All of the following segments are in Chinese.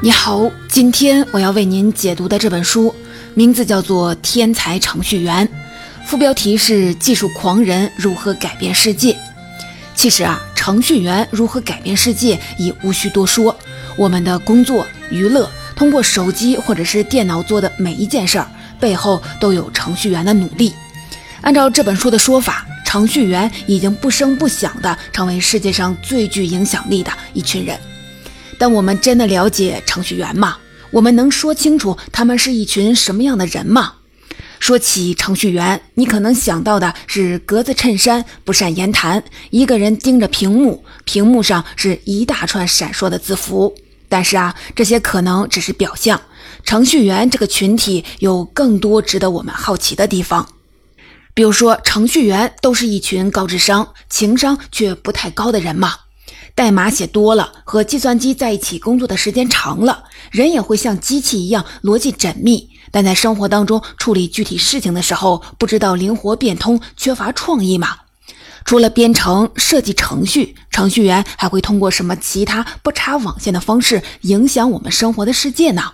你好，今天我要为您解读的这本书名字叫做《天才程序员》，副标题是“技术狂人如何改变世界”。其实啊，程序员如何改变世界已无需多说。我们的工作、娱乐，通过手机或者是电脑做的每一件事儿，背后都有程序员的努力。按照这本书的说法，程序员已经不声不响地成为世界上最具影响力的一群人。但我们真的了解程序员吗？我们能说清楚他们是一群什么样的人吗？说起程序员，你可能想到的是格子衬衫、不善言谈，一个人盯着屏幕，屏幕上是一大串闪烁的字符。但是啊，这些可能只是表象。程序员这个群体有更多值得我们好奇的地方。比如说，程序员都是一群高智商、情商却不太高的人吗？代码写多了，和计算机在一起工作的时间长了，人也会像机器一样逻辑缜密，但在生活当中处理具体事情的时候，不知道灵活变通，缺乏创意吗？除了编程设计程序，程序员还会通过什么其他不插网线的方式影响我们生活的世界呢？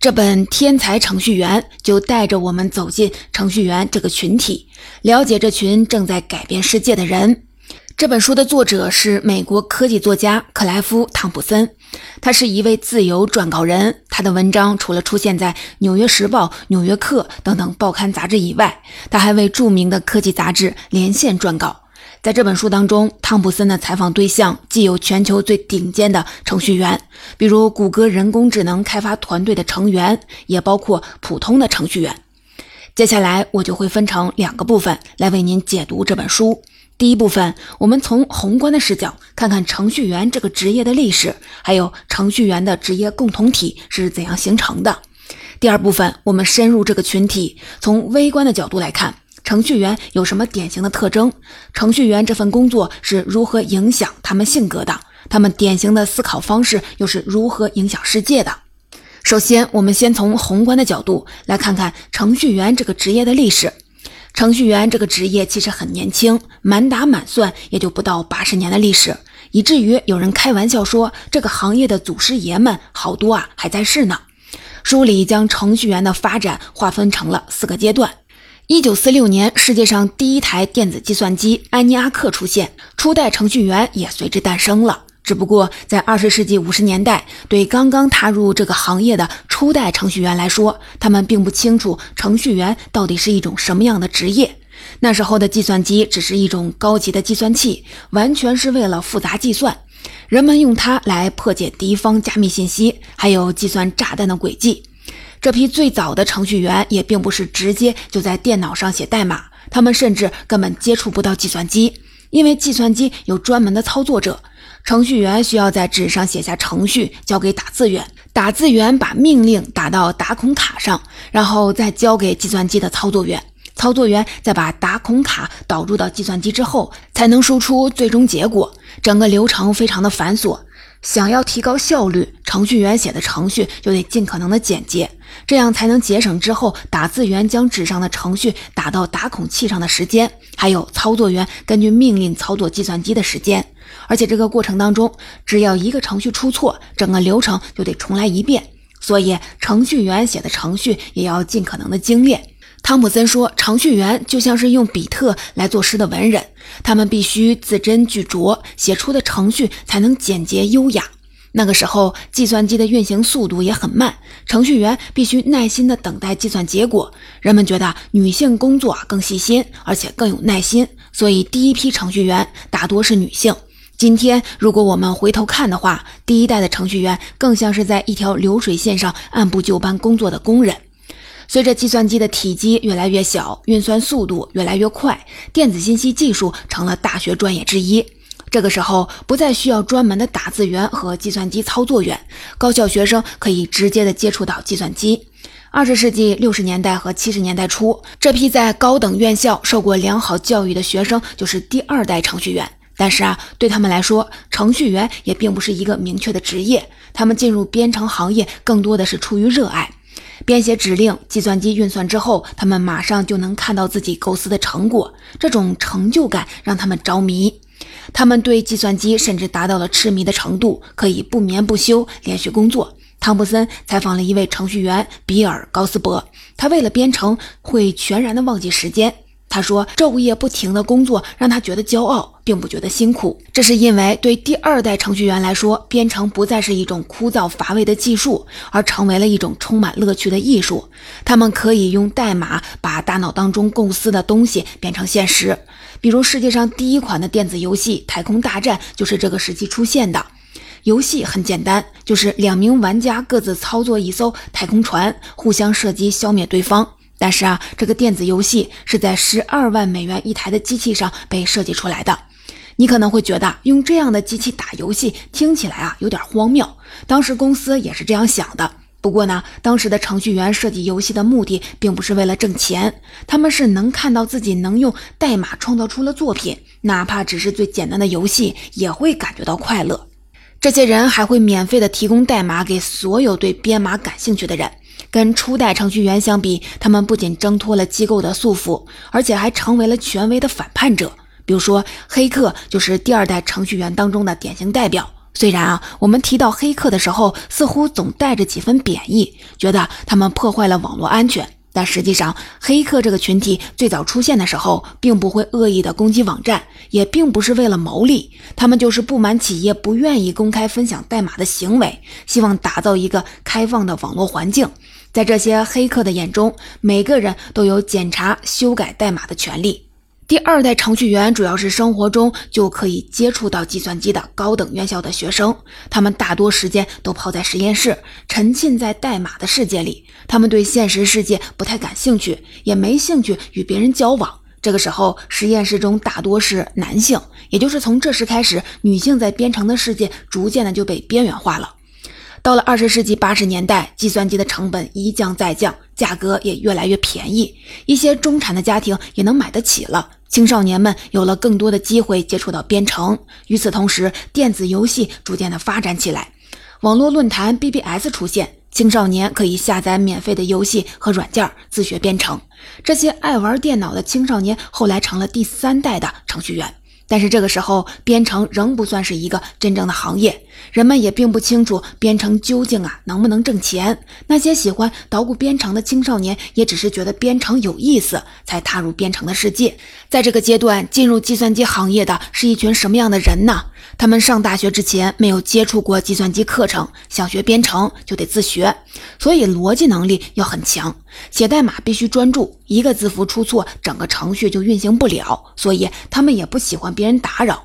这本《天才程序员》就带着我们走进程序员这个群体，了解这群正在改变世界的人。这本书的作者是美国科技作家克莱夫·汤普森，他是一位自由撰稿人。他的文章除了出现在《纽约时报》《纽约客》等等报刊杂志以外，他还为著名的科技杂志《连线》撰稿。在这本书当中，汤普森的采访对象既有全球最顶尖的程序员，比如谷歌人工智能开发团队的成员，也包括普通的程序员。接下来我就会分成两个部分来为您解读这本书。第一部分，我们从宏观的视角看看程序员这个职业的历史，还有程序员的职业共同体是怎样形成的。第二部分，我们深入这个群体，从微观的角度来看，程序员有什么典型的特征？程序员这份工作是如何影响他们性格的？他们典型的思考方式又是如何影响世界的？首先，我们先从宏观的角度来看看程序员这个职业的历史。程序员这个职业其实很年轻，满打满算也就不到八十年的历史，以至于有人开玩笑说，这个行业的祖师爷们好多啊还在世呢。书里将程序员的发展划分成了四个阶段。一九四六年，世界上第一台电子计算机安尼阿克出现，初代程序员也随之诞生了。只不过在二十世纪五十年代，对刚刚踏入这个行业的初代程序员来说，他们并不清楚程序员到底是一种什么样的职业。那时候的计算机只是一种高级的计算器，完全是为了复杂计算，人们用它来破解敌方加密信息，还有计算炸弹的轨迹。这批最早的程序员也并不是直接就在电脑上写代码，他们甚至根本接触不到计算机，因为计算机有专门的操作者。程序员需要在纸上写下程序，交给打字员，打字员把命令打到打孔卡上，然后再交给计算机的操作员，操作员再把打孔卡导入到计算机之后，才能输出最终结果。整个流程非常的繁琐。想要提高效率，程序员写的程序就得尽可能的简洁，这样才能节省之后打字员将纸上的程序打到打孔器上的时间，还有操作员根据命令操作计算机的时间。而且这个过程当中，只要一个程序出错，整个流程就得重来一遍。所以程序员写的程序也要尽可能的精炼。汤普森说，程序员就像是用比特来作诗的文人，他们必须字斟句酌，写出的程序才能简洁优雅。那个时候，计算机的运行速度也很慢，程序员必须耐心地等待计算结果。人们觉得女性工作更细心，而且更有耐心，所以第一批程序员大多是女性。今天，如果我们回头看的话，第一代的程序员更像是在一条流水线上按部就班工作的工人。随着计算机的体积越来越小，运算速度越来越快，电子信息技术成了大学专业之一。这个时候，不再需要专门的打字员和计算机操作员，高校学生可以直接的接触到计算机。二十世纪六十年代和七十年代初，这批在高等院校受过良好教育的学生就是第二代程序员。但是啊，对他们来说，程序员也并不是一个明确的职业。他们进入编程行业更多的是出于热爱，编写指令，计算机运算之后，他们马上就能看到自己构思的成果，这种成就感让他们着迷。他们对计算机甚至达到了痴迷的程度，可以不眠不休连续工作。汤普森采访了一位程序员比尔·高斯伯，他为了编程会全然的忘记时间。他说，昼夜不停的工作让他觉得骄傲，并不觉得辛苦。这是因为对第二代程序员来说，编程不再是一种枯燥乏味的技术，而成为了一种充满乐趣的艺术。他们可以用代码把大脑当中构思的东西变成现实。比如，世界上第一款的电子游戏《太空大战》就是这个时期出现的。游戏很简单，就是两名玩家各自操作一艘太空船，互相射击，消灭对方。但是啊，这个电子游戏是在十二万美元一台的机器上被设计出来的。你可能会觉得用这样的机器打游戏听起来啊有点荒谬。当时公司也是这样想的。不过呢，当时的程序员设计游戏的目的并不是为了挣钱，他们是能看到自己能用代码创造出了作品，哪怕只是最简单的游戏，也会感觉到快乐。这些人还会免费的提供代码给所有对编码感兴趣的人。跟初代程序员相比，他们不仅挣脱了机构的束缚，而且还成为了权威的反叛者。比如说，黑客就是第二代程序员当中的典型代表。虽然啊，我们提到黑客的时候，似乎总带着几分贬义，觉得他们破坏了网络安全。但实际上，黑客这个群体最早出现的时候，并不会恶意的攻击网站，也并不是为了牟利，他们就是不满企业不愿意公开分享代码的行为，希望打造一个开放的网络环境。在这些黑客的眼中，每个人都有检查、修改代码的权利。第二代程序员主要是生活中就可以接触到计算机的高等院校的学生，他们大多时间都泡在实验室，沉浸在代码的世界里。他们对现实世界不太感兴趣，也没兴趣与别人交往。这个时候，实验室中大多是男性，也就是从这时开始，女性在编程的世界逐渐的就被边缘化了。到了二十世纪八十年代，计算机的成本一降再降，价格也越来越便宜，一些中产的家庭也能买得起了。青少年们有了更多的机会接触到编程。与此同时，电子游戏逐渐的发展起来，网络论坛 BBS 出现，青少年可以下载免费的游戏和软件自学编程。这些爱玩电脑的青少年后来成了第三代的程序员。但是这个时候，编程仍不算是一个真正的行业，人们也并不清楚编程究竟啊能不能挣钱。那些喜欢捣鼓编程的青少年，也只是觉得编程有意思，才踏入编程的世界。在这个阶段，进入计算机行业的是一群什么样的人呢？他们上大学之前没有接触过计算机课程，想学编程就得自学，所以逻辑能力要很强，写代码必须专注，一个字符出错，整个程序就运行不了。所以他们也不喜欢别人打扰，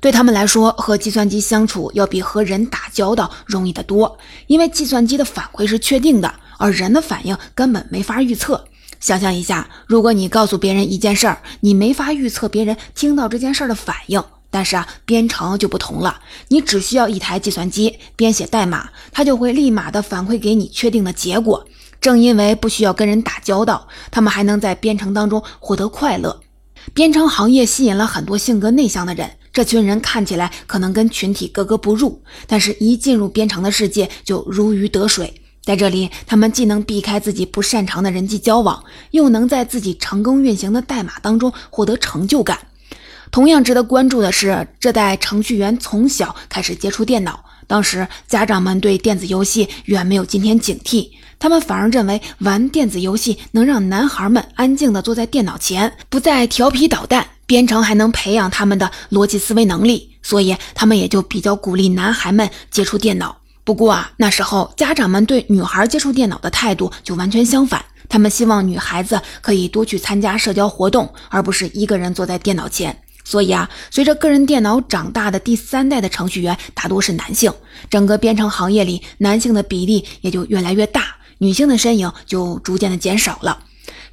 对他们来说，和计算机相处要比和人打交道容易得多，因为计算机的反馈是确定的，而人的反应根本没法预测。想象一下，如果你告诉别人一件事儿，你没法预测别人听到这件事儿的反应。但是啊，编程就不同了，你只需要一台计算机编写代码，它就会立马的反馈给你确定的结果。正因为不需要跟人打交道，他们还能在编程当中获得快乐。编程行业吸引了很多性格内向的人，这群人看起来可能跟群体格格不入，但是一进入编程的世界就如鱼得水。在这里，他们既能避开自己不擅长的人际交往，又能在自己成功运行的代码当中获得成就感。同样值得关注的是，这代程序员从小开始接触电脑。当时，家长们对电子游戏远没有今天警惕，他们反而认为玩电子游戏能让男孩们安静地坐在电脑前，不再调皮捣蛋。编程还能培养他们的逻辑思维能力，所以他们也就比较鼓励男孩们接触电脑。不过啊，那时候家长们对女孩接触电脑的态度就完全相反，他们希望女孩子可以多去参加社交活动，而不是一个人坐在电脑前。所以啊，随着个人电脑长大的第三代的程序员大多是男性，整个编程行业里男性的比例也就越来越大，女性的身影就逐渐的减少了。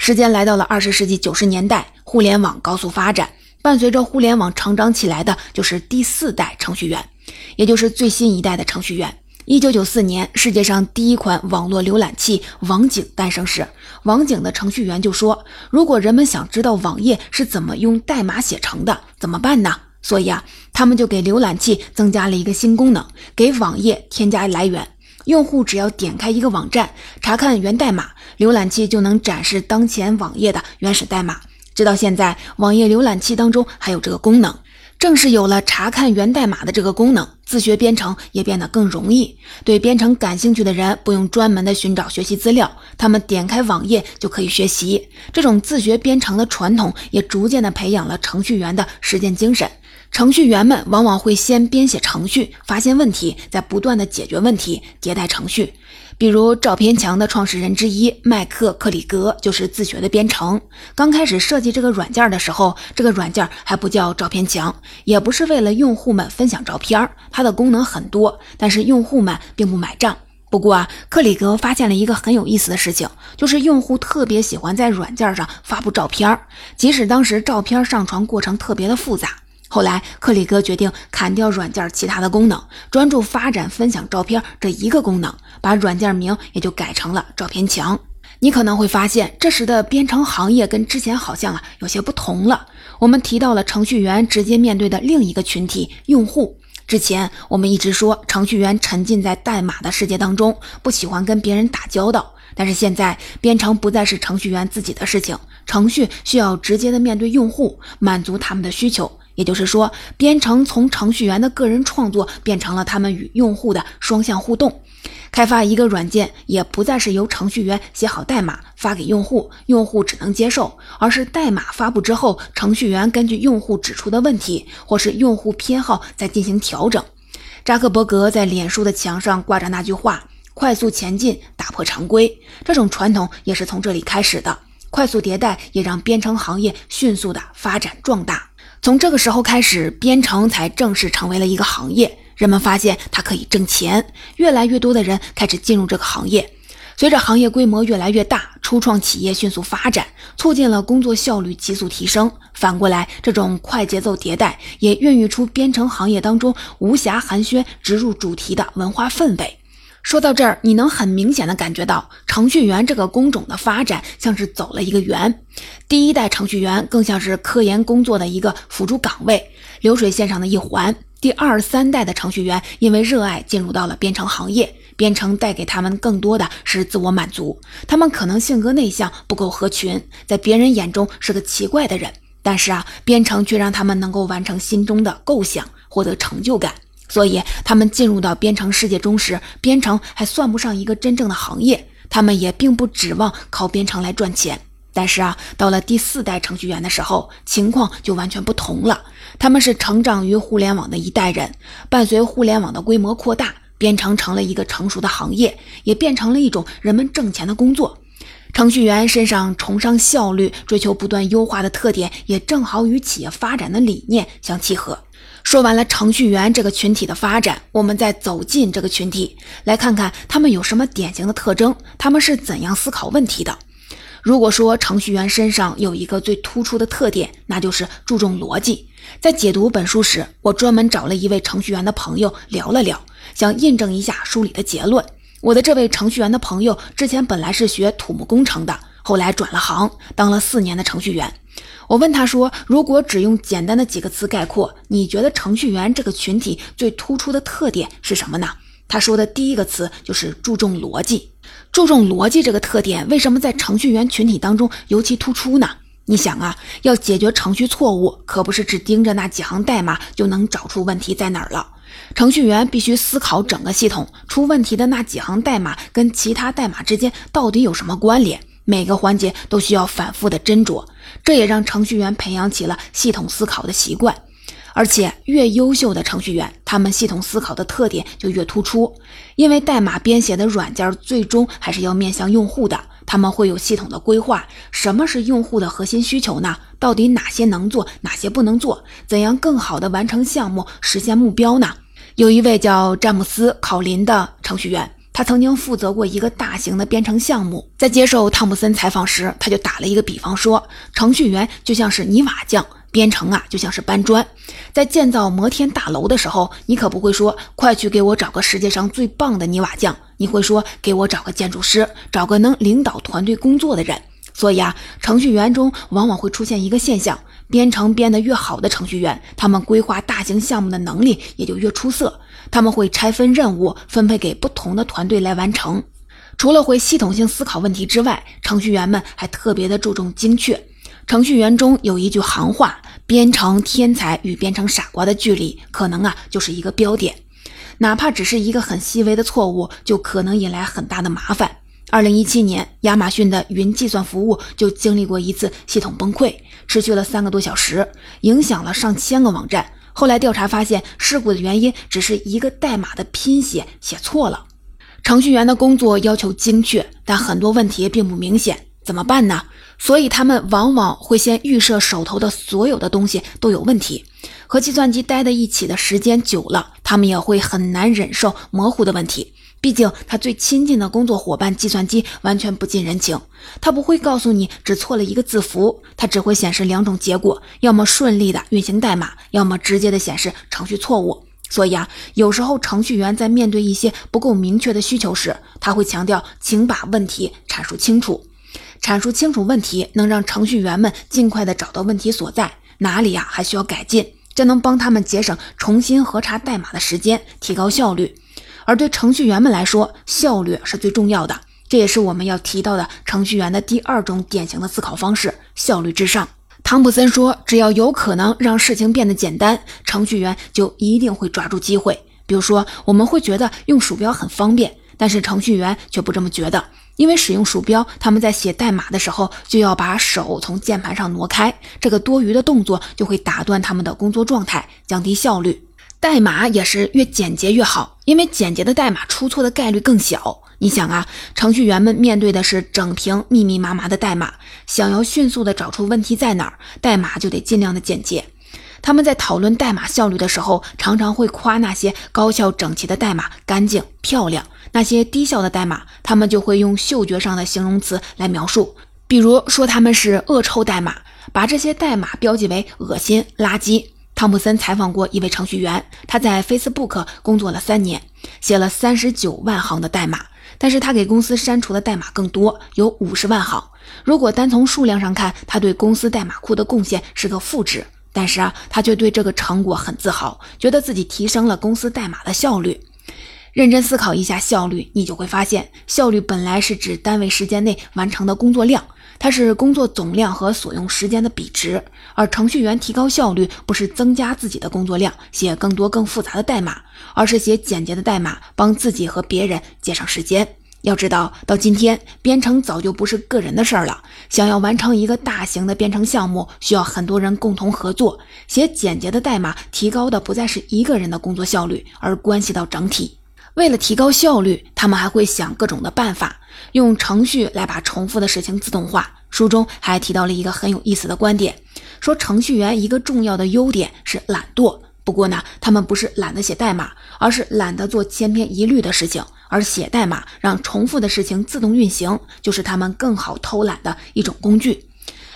时间来到了二十世纪九十年代，互联网高速发展，伴随着互联网成长起来的就是第四代程序员，也就是最新一代的程序员。一九九四年，世界上第一款网络浏览器网景诞生时，网景的程序员就说：“如果人们想知道网页是怎么用代码写成的，怎么办呢？”所以啊，他们就给浏览器增加了一个新功能，给网页添加来源。用户只要点开一个网站，查看源代码，浏览器就能展示当前网页的原始代码。直到现在，网页浏览器当中还有这个功能。正是有了查看源代码的这个功能，自学编程也变得更容易。对编程感兴趣的人不用专门的寻找学习资料，他们点开网页就可以学习。这种自学编程的传统也逐渐的培养了程序员的实践精神。程序员们往往会先编写程序，发现问题，再不断的解决问题，迭代程序。比如，照片墙的创始人之一麦克克里格就是自学的编程。刚开始设计这个软件的时候，这个软件还不叫照片墙，也不是为了用户们分享照片，它的功能很多，但是用户们并不买账。不过啊，克里格发现了一个很有意思的事情，就是用户特别喜欢在软件上发布照片，即使当时照片上传过程特别的复杂。后来，克里格决定砍掉软件其他的功能，专注发展分享照片这一个功能，把软件名也就改成了照片墙。你可能会发现，这时的编程行业跟之前好像啊有些不同了。我们提到了程序员直接面对的另一个群体——用户。之前我们一直说程序员沉浸在代码的世界当中，不喜欢跟别人打交道。但是现在，编程不再是程序员自己的事情，程序需要直接的面对用户，满足他们的需求。也就是说，编程从程序员的个人创作变成了他们与用户的双向互动。开发一个软件也不再是由程序员写好代码发给用户，用户只能接受，而是代码发布之后，程序员根据用户指出的问题或是用户偏好再进行调整。扎克伯格在脸书的墙上挂着那句话：“快速前进，打破常规。”这种传统也是从这里开始的。快速迭代也让编程行业迅速的发展壮大。从这个时候开始，编程才正式成为了一个行业。人们发现它可以挣钱，越来越多的人开始进入这个行业。随着行业规模越来越大，初创企业迅速发展，促进了工作效率急速提升。反过来，这种快节奏迭代也孕育出编程行业当中无暇寒暄、直入主题的文化氛围。说到这儿，你能很明显的感觉到程序员这个工种的发展像是走了一个圆。第一代程序员更像是科研工作的一个辅助岗位，流水线上的一环。第二三代的程序员因为热爱进入到了编程行业，编程带给他们更多的是自我满足。他们可能性格内向，不够合群，在别人眼中是个奇怪的人，但是啊，编程却让他们能够完成心中的构想，获得成就感。所以，他们进入到编程世界中时，编程还算不上一个真正的行业，他们也并不指望靠编程来赚钱。但是啊，到了第四代程序员的时候，情况就完全不同了。他们是成长于互联网的一代人，伴随互联网的规模扩大，编程成了一个成熟的行业，也变成了一种人们挣钱的工作。程序员身上崇尚效率、追求不断优化的特点，也正好与企业发展的理念相契合。说完了程序员这个群体的发展，我们再走进这个群体，来看看他们有什么典型的特征，他们是怎样思考问题的。如果说程序员身上有一个最突出的特点，那就是注重逻辑。在解读本书时，我专门找了一位程序员的朋友聊了聊，想印证一下书里的结论。我的这位程序员的朋友之前本来是学土木工程的，后来转了行，当了四年的程序员。我问他说：“如果只用简单的几个词概括，你觉得程序员这个群体最突出的特点是什么呢？”他说的第一个词就是注重逻辑。注重逻辑这个特点，为什么在程序员群体当中尤其突出呢？你想啊，要解决程序错误，可不是只盯着那几行代码就能找出问题在哪儿了。程序员必须思考整个系统出问题的那几行代码跟其他代码之间到底有什么关联。每个环节都需要反复的斟酌，这也让程序员培养起了系统思考的习惯。而且，越优秀的程序员，他们系统思考的特点就越突出。因为代码编写的软件最终还是要面向用户的，他们会有系统的规划。什么是用户的核心需求呢？到底哪些能做，哪些不能做？怎样更好的完成项目，实现目标呢？有一位叫詹姆斯·考林的程序员。他曾经负责过一个大型的编程项目，在接受汤姆森采访时，他就打了一个比方说，程序员就像是泥瓦匠，编程啊就像是搬砖。在建造摩天大楼的时候，你可不会说快去给我找个世界上最棒的泥瓦匠，你会说给我找个建筑师，找个能领导团队工作的人。所以啊，程序员中往往会出现一个现象。编程编得越好的程序员，他们规划大型项目的能力也就越出色。他们会拆分任务，分配给不同的团队来完成。除了会系统性思考问题之外，程序员们还特别的注重精确。程序员中有一句行话：“编程天才与编程傻瓜的距离，可能啊就是一个标点。哪怕只是一个很细微的错误，就可能引来很大的麻烦。”二零一七年，亚马逊的云计算服务就经历过一次系统崩溃，持续了三个多小时，影响了上千个网站。后来调查发现，事故的原因只是一个代码的拼写写错了。程序员的工作要求精确，但很多问题并不明显，怎么办呢？所以他们往往会先预设手头的所有的东西都有问题。和计算机待在一起的时间久了，他们也会很难忍受模糊的问题。毕竟，他最亲近的工作伙伴计算机完全不近人情，他不会告诉你只错了一个字符，他只会显示两种结果：要么顺利的运行代码，要么直接的显示程序错误。所以啊，有时候程序员在面对一些不够明确的需求时，他会强调，请把问题阐述清楚。阐述清楚问题，能让程序员们尽快的找到问题所在，哪里呀还需要改进，这能帮他们节省重新核查代码的时间，提高效率。而对程序员们来说，效率是最重要的。这也是我们要提到的程序员的第二种典型的思考方式：效率至上。汤普森说：“只要有可能让事情变得简单，程序员就一定会抓住机会。比如说，我们会觉得用鼠标很方便，但是程序员却不这么觉得。因为使用鼠标，他们在写代码的时候就要把手从键盘上挪开，这个多余的动作就会打断他们的工作状态，降低效率。”代码也是越简洁越好，因为简洁的代码出错的概率更小。你想啊，程序员们面对的是整屏密密麻麻的代码，想要迅速的找出问题在哪儿，代码就得尽量的简洁。他们在讨论代码效率的时候，常常会夸那些高效整齐的代码干净漂亮，那些低效的代码，他们就会用嗅觉上的形容词来描述，比如说他们是恶臭代码，把这些代码标记为恶心垃圾。汤普森采访过一位程序员，他在 Facebook 工作了三年，写了三十九万行的代码，但是他给公司删除的代码更多，有五十万行。如果单从数量上看，他对公司代码库的贡献是个负值，但是啊，他却对这个成果很自豪，觉得自己提升了公司代码的效率。认真思考一下效率，你就会发现，效率本来是指单位时间内完成的工作量。它是工作总量和所用时间的比值，而程序员提高效率不是增加自己的工作量，写更多更复杂的代码，而是写简洁的代码，帮自己和别人节省时间。要知道，到今天，编程早就不是个人的事儿了。想要完成一个大型的编程项目，需要很多人共同合作。写简洁的代码，提高的不再是一个人的工作效率，而关系到整体。为了提高效率，他们还会想各种的办法。用程序来把重复的事情自动化。书中还提到了一个很有意思的观点，说程序员一个重要的优点是懒惰。不过呢，他们不是懒得写代码，而是懒得做千篇一律的事情。而写代码让重复的事情自动运行，就是他们更好偷懒的一种工具。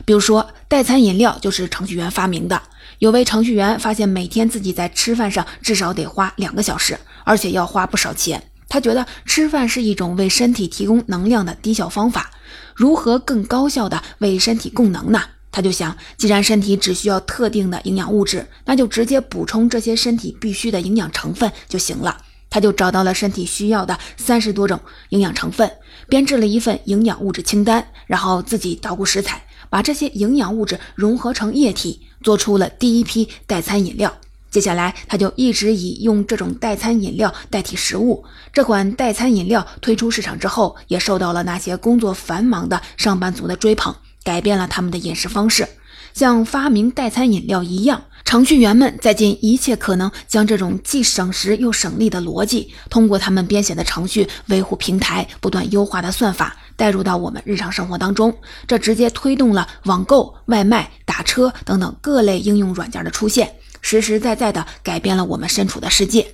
比如说，代餐饮料就是程序员发明的。有位程序员发现，每天自己在吃饭上至少得花两个小时，而且要花不少钱。他觉得吃饭是一种为身体提供能量的低效方法，如何更高效的为身体供能呢？他就想，既然身体只需要特定的营养物质，那就直接补充这些身体必需的营养成分就行了。他就找到了身体需要的三十多种营养成分，编制了一份营养物质清单，然后自己捣鼓食材，把这些营养物质融合成液体，做出了第一批代餐饮料。接下来，他就一直以用这种代餐饮料代替食物。这款代餐饮料推出市场之后，也受到了那些工作繁忙的上班族的追捧，改变了他们的饮食方式。像发明代餐饮料一样，程序员们在尽一切可能将这种既省时又省力的逻辑，通过他们编写的程序、维护平台、不断优化的算法，带入到我们日常生活当中。这直接推动了网购、外卖、打车等等各类应用软件的出现。实实在在地改变了我们身处的世界。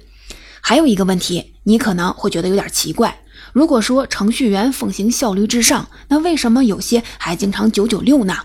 还有一个问题，你可能会觉得有点奇怪。如果说程序员奉行效率至上，那为什么有些还经常九九六呢？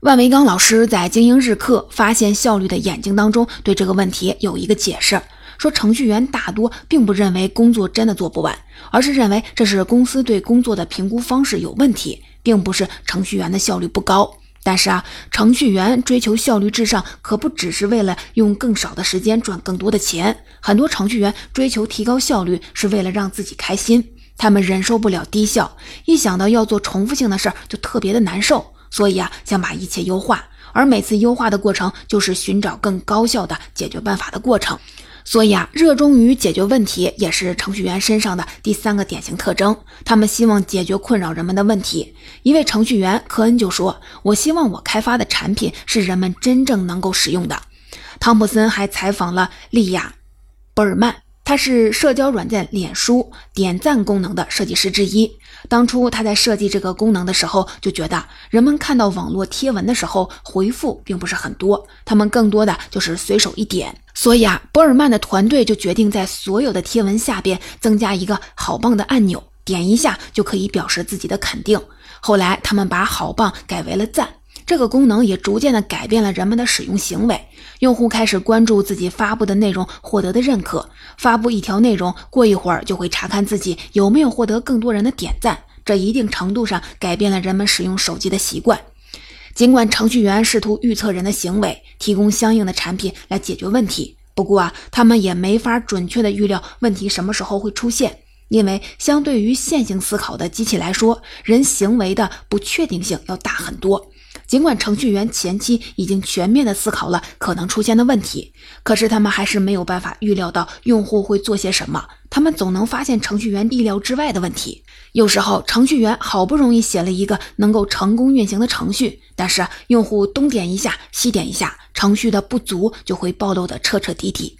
万维刚老师在《精英日课：发现效率的眼睛》当中对这个问题有一个解释，说程序员大多并不认为工作真的做不完，而是认为这是公司对工作的评估方式有问题，并不是程序员的效率不高。但是啊，程序员追求效率至上，可不只是为了用更少的时间赚更多的钱。很多程序员追求提高效率，是为了让自己开心。他们忍受不了低效，一想到要做重复性的事儿就特别的难受。所以啊，想把一切优化。而每次优化的过程，就是寻找更高效的解决办法的过程。所以啊，热衷于解决问题也是程序员身上的第三个典型特征。他们希望解决困扰人们的问题。一位程序员科恩就说：“我希望我开发的产品是人们真正能够使用的。”汤普森还采访了利亚·博尔曼。他是社交软件脸书点赞功能的设计师之一。当初他在设计这个功能的时候，就觉得人们看到网络贴文的时候回复并不是很多，他们更多的就是随手一点。所以啊，博尔曼的团队就决定在所有的贴文下边增加一个“好棒”的按钮，点一下就可以表示自己的肯定。后来他们把“好棒”改为了“赞”。这个功能也逐渐的改变了人们的使用行为，用户开始关注自己发布的内容获得的认可，发布一条内容，过一会儿就会查看自己有没有获得更多人的点赞，这一定程度上改变了人们使用手机的习惯。尽管程序员试图预测人的行为，提供相应的产品来解决问题，不过啊，他们也没法准确的预料问题什么时候会出现，因为相对于线性思考的机器来说，人行为的不确定性要大很多。尽管程序员前期已经全面的思考了可能出现的问题，可是他们还是没有办法预料到用户会做些什么。他们总能发现程序员意料之外的问题。有时候，程序员好不容易写了一个能够成功运行的程序，但是用户东点一下，西点一下，程序的不足就会暴露的彻彻底底。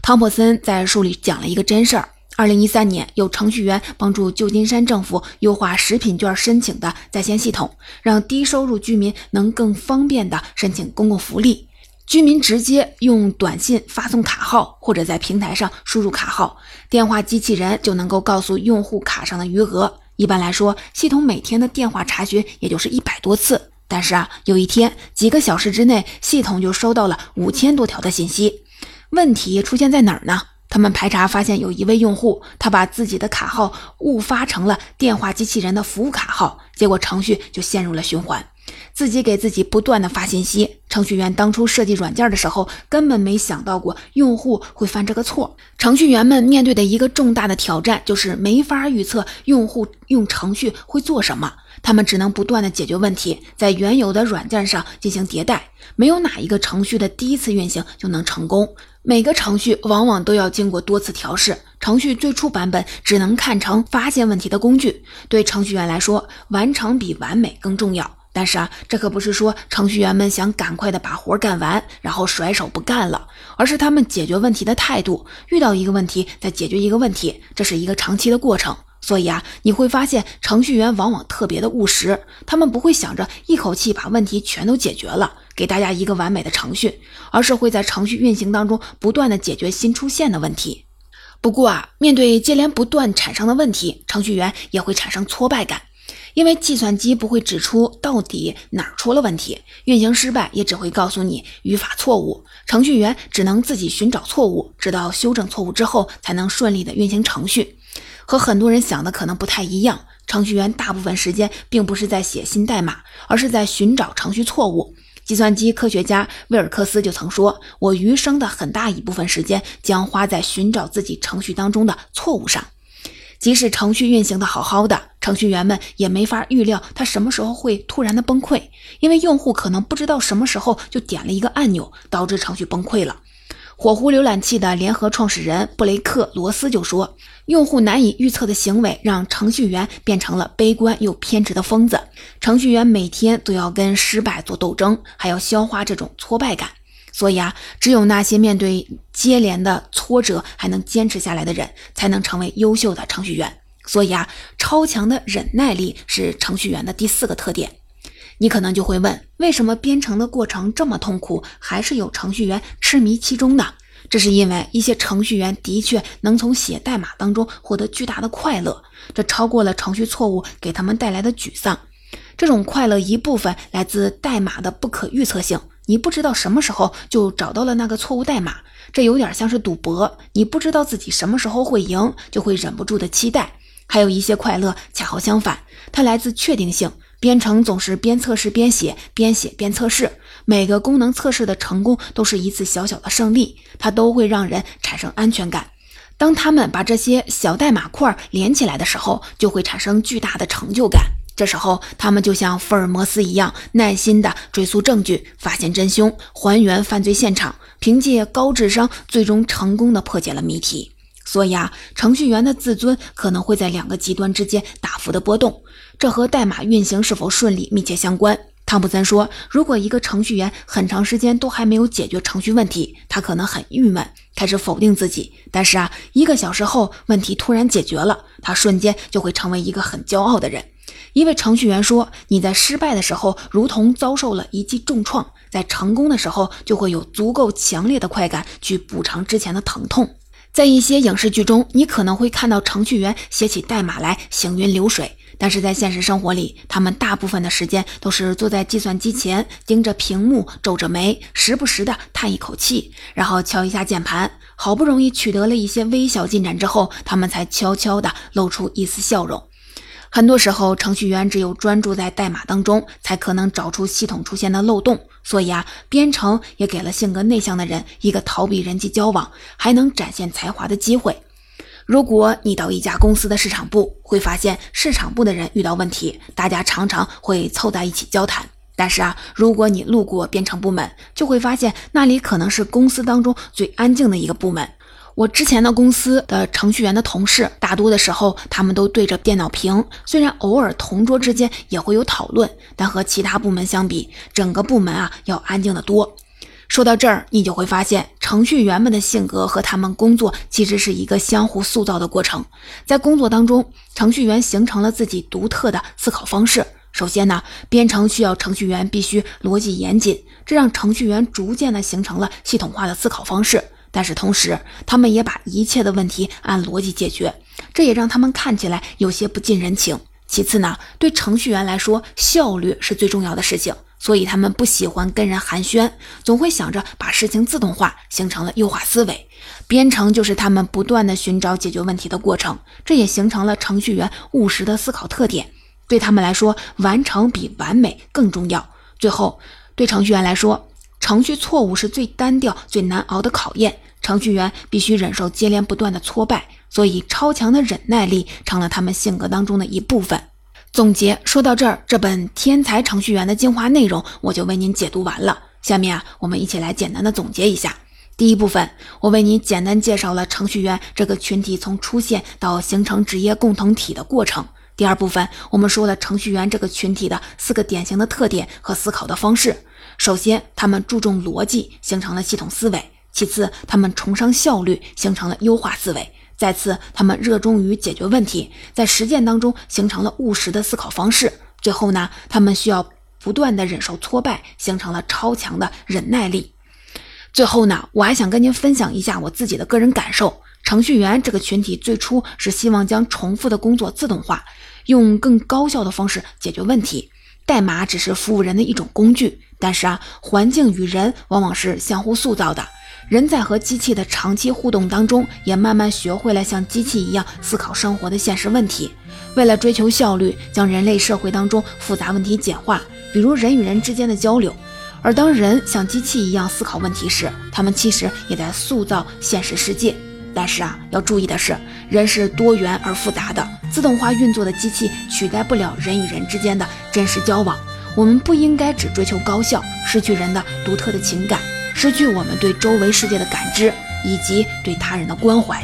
汤普森在书里讲了一个真事儿。二零一三年，有程序员帮助旧金山政府优化食品券申请的在线系统，让低收入居民能更方便地申请公共福利。居民直接用短信发送卡号，或者在平台上输入卡号，电话机器人就能够告诉用户卡上的余额。一般来说，系统每天的电话查询也就是一百多次，但是啊，有一天几个小时之内，系统就收到了五千多条的信息。问题出现在哪儿呢？他们排查发现，有一位用户，他把自己的卡号误发成了电话机器人的服务卡号，结果程序就陷入了循环，自己给自己不断的发信息。程序员当初设计软件的时候，根本没想到过用户会犯这个错。程序员们面对的一个重大的挑战，就是没法预测用户用程序会做什么。他们只能不断的解决问题，在原有的软件上进行迭代。没有哪一个程序的第一次运行就能成功，每个程序往往都要经过多次调试。程序最初版本只能看成发现问题的工具。对程序员来说，完成比完美更重要。但是啊，这可不是说程序员们想赶快的把活干完，然后甩手不干了，而是他们解决问题的态度。遇到一个问题，再解决一个问题，这是一个长期的过程。所以啊，你会发现程序员往往特别的务实，他们不会想着一口气把问题全都解决了，给大家一个完美的程序，而是会在程序运行当中不断的解决新出现的问题。不过啊，面对接连不断产生的问题，程序员也会产生挫败感，因为计算机不会指出到底哪儿出了问题，运行失败也只会告诉你语法错误，程序员只能自己寻找错误，直到修正错误之后，才能顺利的运行程序。和很多人想的可能不太一样，程序员大部分时间并不是在写新代码，而是在寻找程序错误。计算机科学家威尔克斯就曾说：“我余生的很大一部分时间将花在寻找自己程序当中的错误上。”即使程序运行的好好的，程序员们也没法预料它什么时候会突然的崩溃，因为用户可能不知道什么时候就点了一个按钮，导致程序崩溃了。火狐浏览器的联合创始人布雷克·罗斯就说：“用户难以预测的行为让程序员变成了悲观又偏执的疯子。程序员每天都要跟失败做斗争，还要消化这种挫败感。所以啊，只有那些面对接连的挫折还能坚持下来的人，才能成为优秀的程序员。所以啊，超强的忍耐力是程序员的第四个特点。”你可能就会问，为什么编程的过程这么痛苦，还是有程序员痴迷其中呢？这是因为一些程序员的确能从写代码当中获得巨大的快乐，这超过了程序错误给他们带来的沮丧。这种快乐一部分来自代码的不可预测性，你不知道什么时候就找到了那个错误代码，这有点像是赌博，你不知道自己什么时候会赢，就会忍不住的期待。还有一些快乐恰好相反，它来自确定性。编程总是边测试边写，边写边测试，每个功能测试的成功都是一次小小的胜利，它都会让人产生安全感。当他们把这些小代码块连起来的时候，就会产生巨大的成就感。这时候，他们就像福尔摩斯一样，耐心地追溯证据，发现真凶，还原犯罪现场，凭借高智商，最终成功地破解了谜题。所以啊，程序员的自尊可能会在两个极端之间大幅的波动，这和代码运行是否顺利密切相关。汤普森说：“如果一个程序员很长时间都还没有解决程序问题，他可能很郁闷，开始否定自己。但是啊，一个小时后问题突然解决了，他瞬间就会成为一个很骄傲的人。”一位程序员说：“你在失败的时候，如同遭受了一记重创；在成功的时候，就会有足够强烈的快感去补偿之前的疼痛。”在一些影视剧中，你可能会看到程序员写起代码来行云流水。但是在现实生活里，他们大部分的时间都是坐在计算机前，盯着屏幕，皱着眉，时不时的叹一口气，然后敲一下键盘。好不容易取得了一些微小进展之后，他们才悄悄地露出一丝笑容。很多时候，程序员只有专注在代码当中，才可能找出系统出现的漏洞。所以啊，编程也给了性格内向的人一个逃避人际交往，还能展现才华的机会。如果你到一家公司的市场部，会发现市场部的人遇到问题，大家常常会凑在一起交谈。但是啊，如果你路过编程部门，就会发现那里可能是公司当中最安静的一个部门。我之前的公司的程序员的同事，大多的时候他们都对着电脑屏，虽然偶尔同桌之间也会有讨论，但和其他部门相比，整个部门啊要安静的多。说到这儿，你就会发现，程序员们的性格和他们工作其实是一个相互塑造的过程。在工作当中，程序员形成了自己独特的思考方式。首先呢，编程需要程序员必须逻辑严谨，这让程序员逐渐的形成了系统化的思考方式。但是同时，他们也把一切的问题按逻辑解决，这也让他们看起来有些不近人情。其次呢，对程序员来说，效率是最重要的事情。所以他们不喜欢跟人寒暄，总会想着把事情自动化，形成了优化思维。编程就是他们不断的寻找解决问题的过程，这也形成了程序员务实的思考特点。对他们来说，完成比完美更重要。最后，对程序员来说，程序错误是最单调、最难熬的考验。程序员必须忍受接连不断的挫败，所以超强的忍耐力成了他们性格当中的一部分。总结说到这儿，这本《天才程序员》的精华内容我就为您解读完了。下面啊，我们一起来简单的总结一下。第一部分，我为您简单介绍了程序员这个群体从出现到形成职业共同体的过程。第二部分，我们说了程序员这个群体的四个典型的特点和思考的方式。首先，他们注重逻辑，形成了系统思维；其次，他们崇尚效率，形成了优化思维。再次，他们热衷于解决问题，在实践当中形成了务实的思考方式。最后呢，他们需要不断的忍受挫败，形成了超强的忍耐力。最后呢，我还想跟您分享一下我自己的个人感受：程序员这个群体最初是希望将重复的工作自动化，用更高效的方式解决问题。代码只是服务人的一种工具，但是啊，环境与人往往是相互塑造的。人在和机器的长期互动当中，也慢慢学会了像机器一样思考生活的现实问题。为了追求效率，将人类社会当中复杂问题简化，比如人与人之间的交流。而当人像机器一样思考问题时，他们其实也在塑造现实世界。但是啊，要注意的是，人是多元而复杂的，自动化运作的机器取代不了人与人之间的真实交往。我们不应该只追求高效，失去人的独特的情感。失去我们对周围世界的感知，以及对他人的关怀。